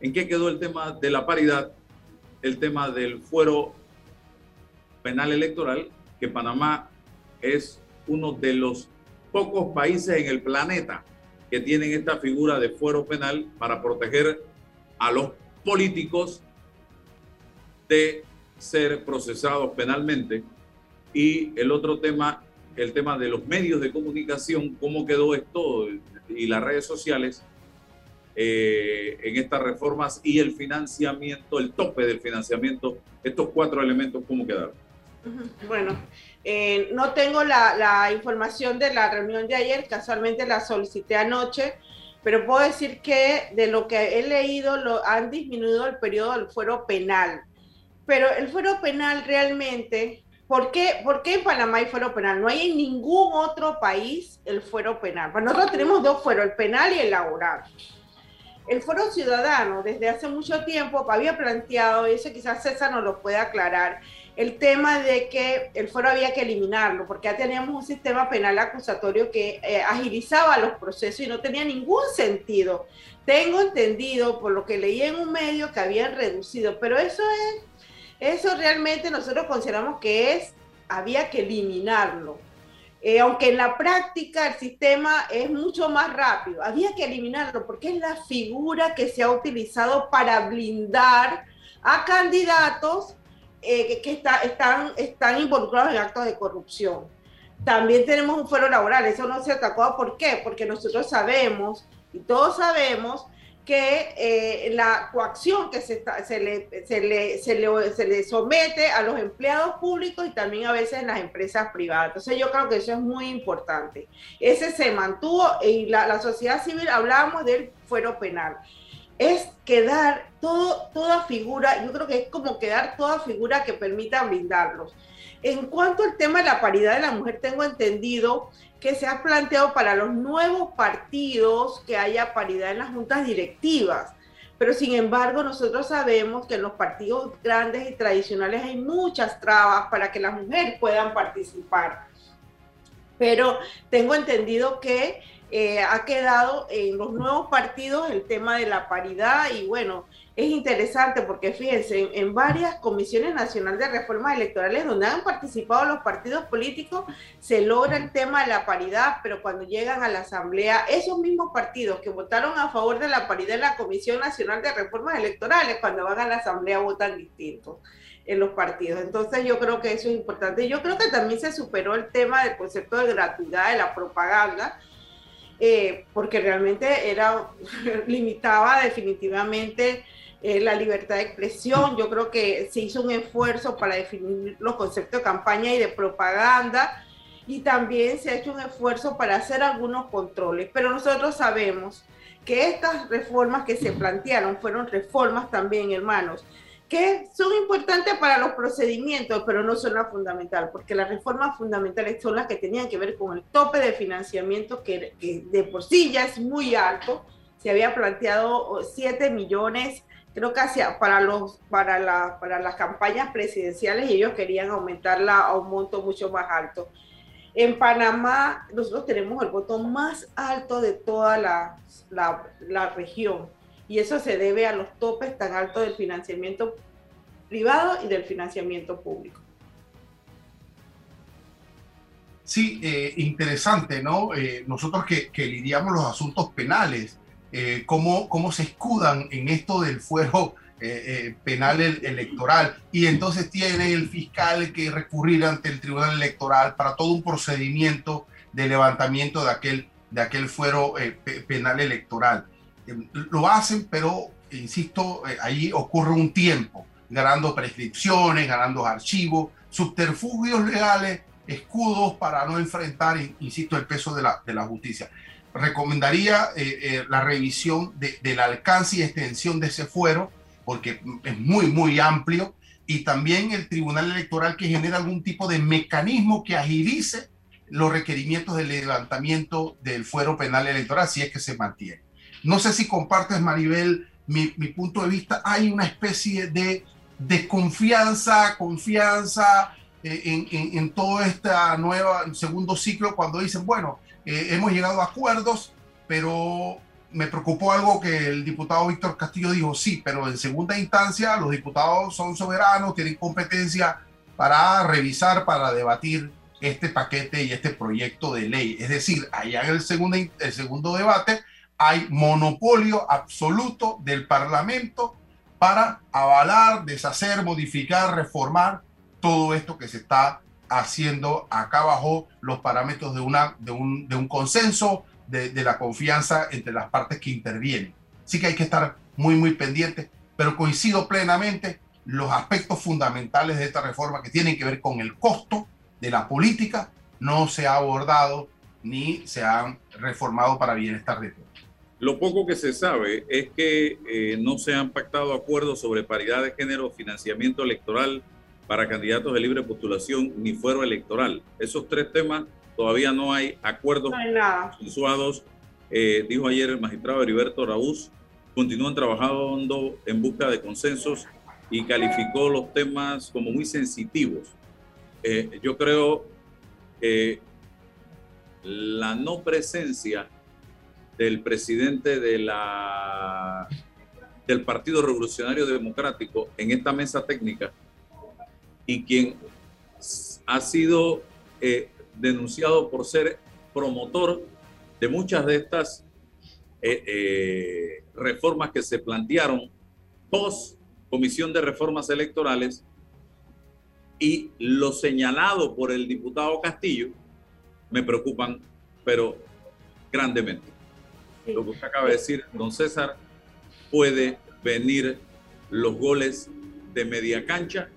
en qué quedó el tema de la paridad, el tema del fuero penal electoral, que Panamá es uno de los pocos países en el planeta que tienen esta figura de fuero penal para proteger a los políticos de ser procesados penalmente. Y el otro tema, el tema de los medios de comunicación, cómo quedó esto y las redes sociales eh, en estas reformas y el financiamiento, el tope del financiamiento, estos cuatro elementos, cómo quedaron. Bueno, eh, no tengo la, información de la reunión de ayer, casualmente la solicité anoche, pero puedo decir que de lo que he leído lo, han disminuido el periodo del fuero penal. Pero el fuero penal realmente, ¿por qué, ¿por qué en Panamá hay fuero penal? No hay en ningún otro país el fuero penal. Nosotros tenemos dos fueros, el penal y el laboral. El Foro Ciudadano desde hace mucho tiempo había planteado, y eso quizás César nos lo puede aclarar, el tema de que el foro había que eliminarlo, porque ya teníamos un sistema penal acusatorio que eh, agilizaba los procesos y no tenía ningún sentido. Tengo entendido, por lo que leí en un medio, que habían reducido, pero eso es, eso realmente nosotros consideramos que es, había que eliminarlo. Eh, aunque en la práctica el sistema es mucho más rápido, había que eliminarlo porque es la figura que se ha utilizado para blindar a candidatos eh, que, están, involucrados en actos de corrupción. También tenemos un fuero laboral, eso no se atacó. ¿Por qué? Porque nosotros sabemos, y todos sabemos, que eh, la coacción que se, le, somete a los empleados públicos y también a veces en las empresas privadas. Entonces yo creo que eso es muy importante. Ese se mantuvo y la, la sociedad civil hablábamos del fuero penal es quedar todo, toda figura, yo creo que es como quedar toda figura que permita blindarlos. En cuanto al tema de la paridad de la mujer, tengo entendido que se ha planteado para los nuevos partidos que haya paridad en las juntas directivas. Pero sin embargo, nosotros sabemos que en los partidos grandes y tradicionales hay muchas trabas para que las mujeres puedan participar. Pero tengo entendido que eh, ha quedado en los nuevos partidos el tema de la paridad y bueno, es interesante porque fíjense, en, varias comisiones nacionales de reformas electorales donde han participado los partidos políticos, se logra el tema de la paridad, pero cuando llegan a la asamblea, esos mismos partidos que votaron a favor de la paridad en la Comisión Nacional de Reformas Electorales, cuando van a la asamblea votan distintos en los partidos. Entonces yo creo que eso es importante. Yo creo que también se superó el tema del concepto de gratuidad de la propaganda, eh, porque realmente era, limitaba definitivamente eh, la libertad de expresión. Yo creo que se hizo un esfuerzo para definir los conceptos de campaña y de propaganda y también se ha hecho un esfuerzo para hacer algunos controles, pero nosotros sabemos que estas reformas que se plantearon fueron reformas también, hermanos, que son importantes para los procedimientos, pero no son las fundamentales, porque las reformas fundamentales son las que tenían que ver con el tope de financiamiento, que, de por sí ya es muy alto. Se había planteado 7 millones, creo que hacia, para, los, para, la, para las campañas presidenciales y ellos querían aumentarla a un monto mucho más alto. En Panamá nosotros tenemos el voto más alto de toda la, la, la región y eso se debe a los topes tan altos del financiamiento privado y del financiamiento público. Sí, eh, interesante, ¿no? Eh, nosotros que, lidiamos los asuntos penales, eh, cómo, cómo, se escudan en esto del fuero penal electoral y entonces tiene el fiscal que recurrir ante el tribunal electoral para todo un procedimiento de levantamiento de aquel, de aquel fuero penal electoral. Lo hacen, pero, insisto, ahí ocurre un tiempo ganando prescripciones, ganando archivos, subterfugios legales, escudos para no enfrentar, insisto, el peso de la, de la justicia. Recomendaría eh, eh, la revisión del alcance y extensión de ese fuero, porque es muy, muy amplio, y también el Tribunal Electoral que genera algún tipo de mecanismo que agilice los requerimientos de levantamiento del fuero penal electoral, si es que se mantiene. No sé si compartes, Maribel, mi, mi punto de vista, hay una especie de desconfianza, confianza eh, en, todo este nuevo segundo ciclo cuando dicen, bueno, eh, hemos llegado a acuerdos, pero me preocupó algo que el diputado Víctor Castillo dijo, sí, pero en segunda instancia los diputados son soberanos, tienen competencia para revisar, para debatir este paquete y este proyecto de ley. Es decir, allá en el segundo, el segundo debate hay monopolio absoluto del Parlamento para avalar, deshacer, modificar, reformar todo esto que se está haciendo acá bajo los parámetros de, una, de, un, consenso, de, la confianza entre las partes que intervienen. Sí que hay que estar muy, muy pendientes, pero coincido plenamente los aspectos fundamentales de esta reforma que tienen que ver con el costo de la política no se ha abordado ni se han reformado para bienestar de todos. Lo poco que se sabe es que eh, no se han pactado acuerdos sobre paridad de género, financiamiento electoral para candidatos de libre postulación ni fuero electoral. Esos tres temas todavía no hay acuerdos consensuados. Eh, dijo ayer el magistrado Heriberto Raúz, continúan trabajando en busca de consensos y calificó los temas como muy sensitivos. Eh, yo creo que la no presencia del presidente del Partido Revolucionario Democrático en esta mesa técnica y quien ha sido eh, denunciado por ser promotor de muchas de estas eh, eh, reformas que se plantearon post Comisión de Reformas Electorales y lo señalado por el diputado Castillo me preocupan, pero grandemente. Lo que usted acaba de decir, don César, puede venir los goles de media cancha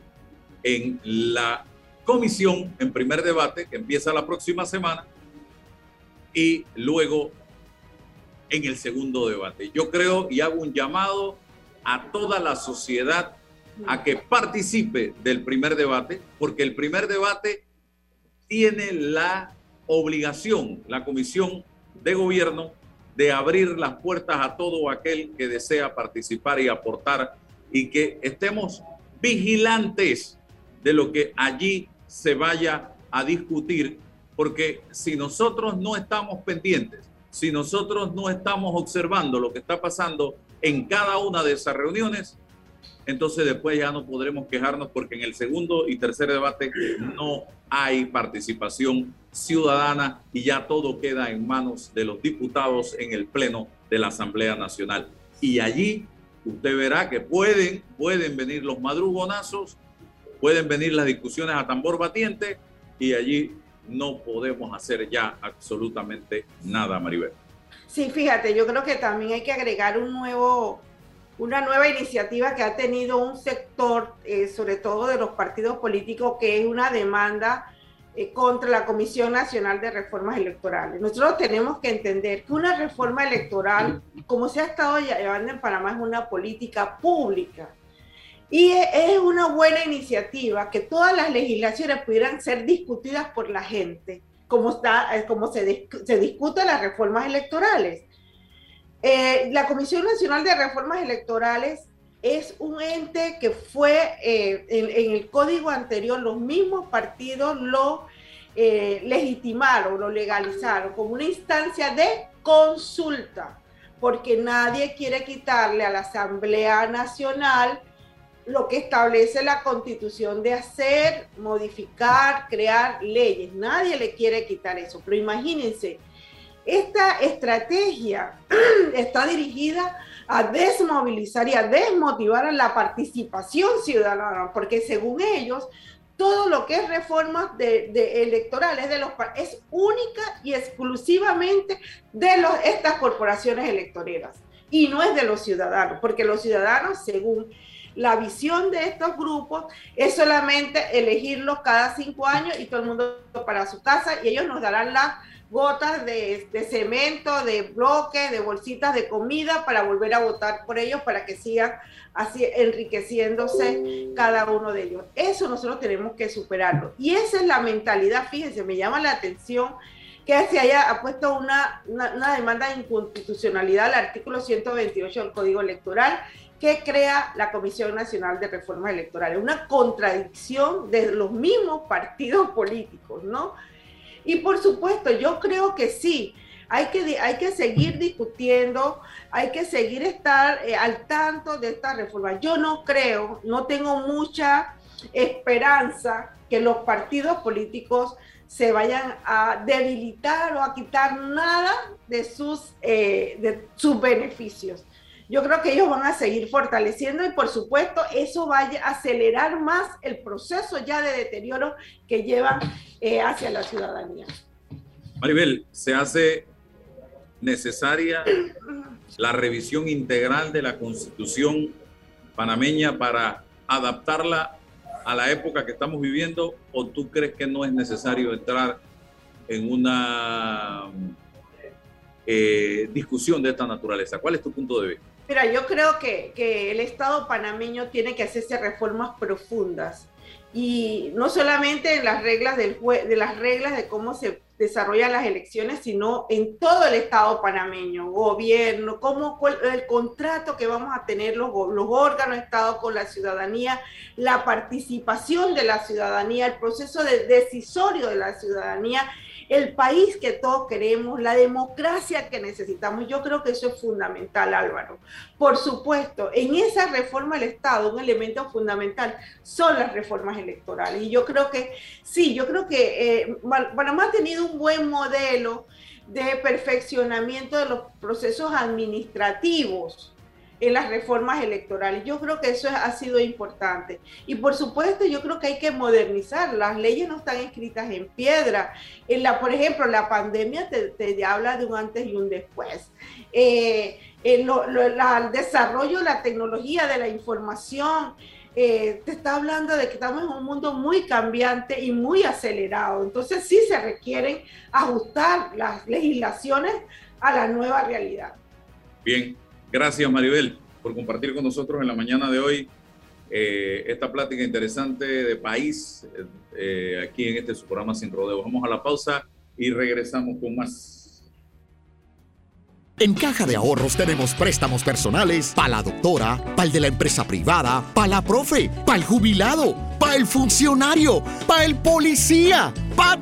en la comisión, en primer debate, que empieza la próxima semana, y luego en el segundo debate. Yo creo y hago un llamado a toda la sociedad a que participe del primer debate, porque el primer debate tiene la obligación, la comisión de gobierno, de abrir las puertas a todo aquel que desea participar y aportar y que estemos vigilantes de lo que allí se vaya a discutir, porque si nosotros no estamos pendientes, si nosotros no estamos observando lo que está pasando en cada una de esas reuniones, entonces después ya no podremos quejarnos porque en el segundo y tercer debate no hay participación ciudadana y ya todo queda en manos de los diputados en el Pleno de la Asamblea Nacional. Y allí usted verá que pueden, pueden venir los madrugonazos, pueden venir las discusiones a tambor batiente y allí no podemos hacer ya absolutamente nada, Maribel. Sí, fíjate, yo creo que también hay que agregar un nuevo, una nueva iniciativa que ha tenido un sector, eh, sobre todo de los partidos políticos, que es una demanda eh, contra la Comisión Nacional de Reformas Electorales. Nosotros tenemos que entender que una reforma electoral, como se ha estado llevando en Panamá, es una política pública. Y es una buena iniciativa que todas las legislaciones pudieran ser discutidas por la gente como, está, eh, como se, se discuten las reformas electorales. Eh, la Comisión Nacional de Reformas Electorales es un ente que fue eh, en, el código anterior, los mismos partidos lo legitimaron, lo legalizaron como una instancia de consulta, porque nadie quiere quitarle a la Asamblea Nacional lo que establece la constitución de hacer, modificar, crear leyes. Nadie le quiere quitar eso, pero imagínense, esta estrategia está dirigida a desmovilizar y a desmotivar a la participación ciudadana, porque según ellos, todo lo que es reformas de, electorales de los es única y exclusivamente de estas corporaciones electoreras y no es de los ciudadanos, porque los ciudadanos, según la visión de estos grupos es solamente elegirlos cada cinco años y todo el mundo para su casa y ellos nos darán las gotas de, cemento, de bloques, de bolsitas de comida para volver a votar por ellos, para que sigan así enriqueciéndose cada uno de ellos. Eso nosotros tenemos que superarlo. Y esa es la mentalidad, fíjense, me llama la atención que se haya puesto una, una, demanda de inconstitucionalidad al artículo 128 del Código Electoral que crea la Comisión Nacional de Reformas Electorales. Una contradicción de los mismos partidos políticos, ¿no? Y por supuesto, yo creo que sí, hay que, hay que seguir discutiendo, hay que seguir estar eh, al tanto de esta reforma. Yo no creo, no tengo mucha esperanza que los partidos políticos se vayan a debilitar o a quitar nada de sus, eh, de sus beneficios. Yo creo que ellos van a seguir fortaleciendo y por supuesto eso va a acelerar más el proceso ya de deterioro que llevan eh, hacia la ciudadanía. Maribel, se hace necesaria la revisión integral de la constitución panameña para adaptarla a la época que estamos viviendo o tú crees que no es necesario entrar en una eh, discusión de esta naturaleza? ¿Cuál es tu punto de vista? Mira, yo creo que, que el Estado panameño tiene que hacerse reformas profundas. Y no solamente en las reglas del de las reglas de cómo se desarrollan las elecciones, sino en todo el Estado panameño, gobierno, cómo el contrato que vamos a tener los, los órganos de Estado con la ciudadanía, la participación de la ciudadanía, el proceso de decisorio de la ciudadanía el país que todos queremos, la democracia que necesitamos. Yo creo que eso es fundamental, Álvaro. Por supuesto, en esa reforma del Estado, un elemento fundamental son las reformas electorales. Y yo creo que sí, yo creo que eh, Panamá ha tenido un buen modelo de perfeccionamiento de los procesos administrativos en las reformas electorales. Yo creo que eso ha sido importante. Y por supuesto, yo creo que hay que modernizar. Las leyes no están escritas en piedra. En la, por ejemplo, la pandemia te, habla de un antes y un después. Eh, el, desarrollo de la tecnología, de la información, eh, te está hablando de que estamos en un mundo muy cambiante y muy acelerado. Entonces sí se requieren ajustar las legislaciones a la nueva realidad. Bien, Gracias, Maribel, por compartir con nosotros en la mañana de hoy eh, esta plática interesante de país eh, aquí en este programa Sin Rodeo. Vamos a la pausa y regresamos con más. En Caja de Ahorros tenemos préstamos personales para la doctora, para el de la empresa privada, para la profe, para el jubilado, para el funcionario, para el policía para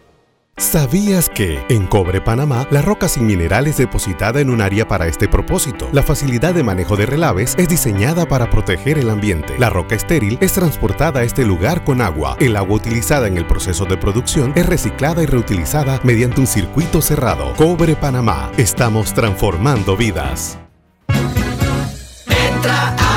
¿Sabías que en Cobre Panamá la roca sin mineral es depositada en un área para este propósito? La facilidad de manejo de relaves es diseñada para proteger el ambiente. La roca estéril es transportada a este lugar con agua. El agua utilizada en el proceso de producción es reciclada y reutilizada mediante un circuito cerrado. Cobre Panamá. Estamos transformando vidas. Entra en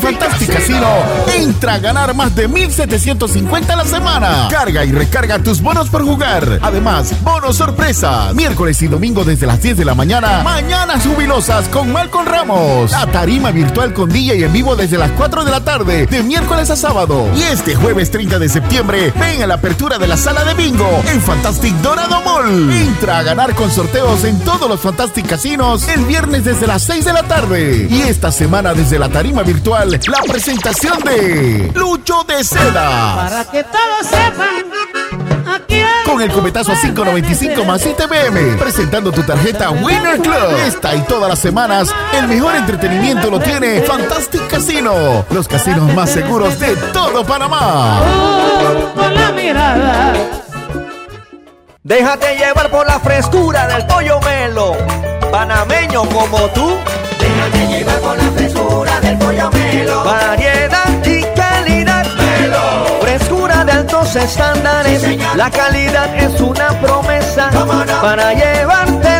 Fantastic Casino, entra a ganar más de 1750 a la semana. Carga y recarga tus bonos por jugar. Además, bonos sorpresas. Miércoles y domingo desde las 10 de la mañana. Mañanas jubilosas con Malcolm Ramos. La tarima virtual con DJ en vivo desde las 4 de la tarde, de miércoles a sábado. Y este jueves 30 de septiembre, ven a la apertura de la sala de bingo en Fantastic Dorado Mall. Entra a ganar con sorteos en todos los Fantastic Casinos el viernes desde las 6 de la tarde. Y esta semana desde la tarima virtual la presentación de Lucho de Seda. Para que todos sepan, aquí Con el cometazo a 5.95 más ITBM, presentando tu tarjeta Winner Club. Esta y todas las semanas, el mejor entretenimiento lo tiene Fantastic Casino, los casinos más seguros de todo Panamá. con la mirada. Déjate llevar por la frescura del pollo melo, panameño como tú. Déjate llevar por la frescura del pollo melo. Variedad y calidad. Melo. Frescura de altos estándares. la calidad es una promesa. Para llevarte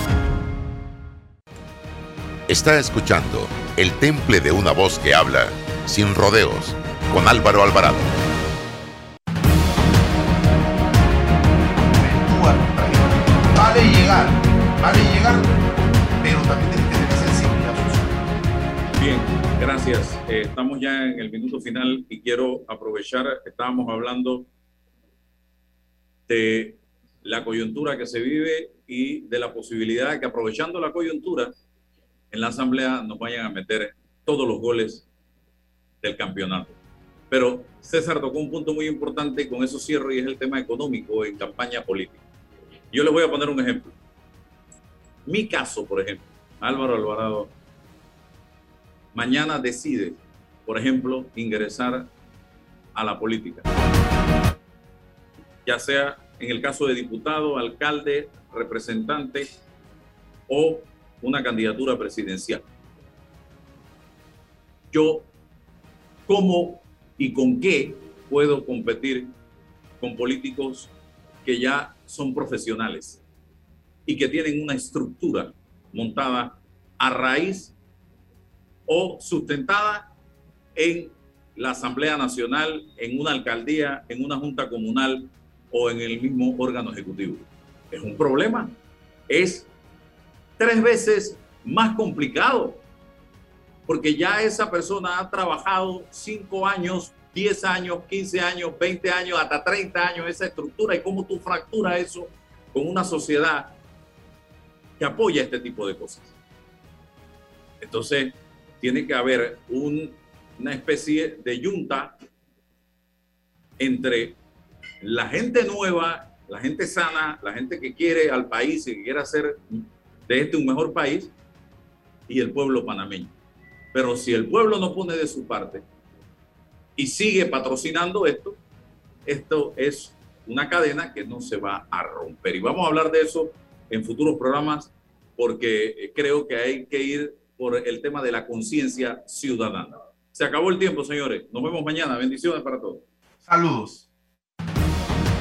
Está escuchando El Temple de una voz que habla, sin rodeos, con Álvaro Alvarado. Vale llegar, vale llegar, pero también tienes que tener sensibilidad Bien, gracias. Eh, estamos ya en el minuto final y quiero aprovechar, estábamos hablando de la coyuntura que se vive y de la posibilidad de que aprovechando la coyuntura en la asamblea nos vayan a meter todos los goles del campeonato. Pero César tocó un punto muy importante con eso cierro y es el tema económico en campaña política. Yo les voy a poner un ejemplo. Mi caso, por ejemplo, Álvaro Alvarado, mañana decide, por ejemplo, ingresar a la política. Ya sea en el caso de diputado, alcalde, representante o una candidatura presidencial. yo cómo y con qué puedo competir con políticos que ya son profesionales y que tienen una estructura montada a raíz o sustentada en la Asamblea Nacional, en una alcaldía, en una junta comunal o en el mismo órgano ejecutivo. Es un problema. Es tres veces más complicado porque ya esa persona ha trabajado cinco años, 10 años, 15 años, 20 años, hasta 30 años esa estructura y cómo tú fracturas eso con una sociedad que apoya este tipo de cosas. Entonces, tiene que haber una especie de yunta entre la gente nueva, la gente sana, la gente que quiere al país y que quiere hacer de este un mejor país y el pueblo panameño. Pero si el pueblo no pone de su parte y sigue patrocinando esto, esto es una cadena que no se va a romper. Y vamos a hablar de eso en futuros programas porque creo que hay que ir por el tema de la conciencia ciudadana. Se acabó el tiempo, señores. Nos vemos mañana. Bendiciones para todos. Saludos.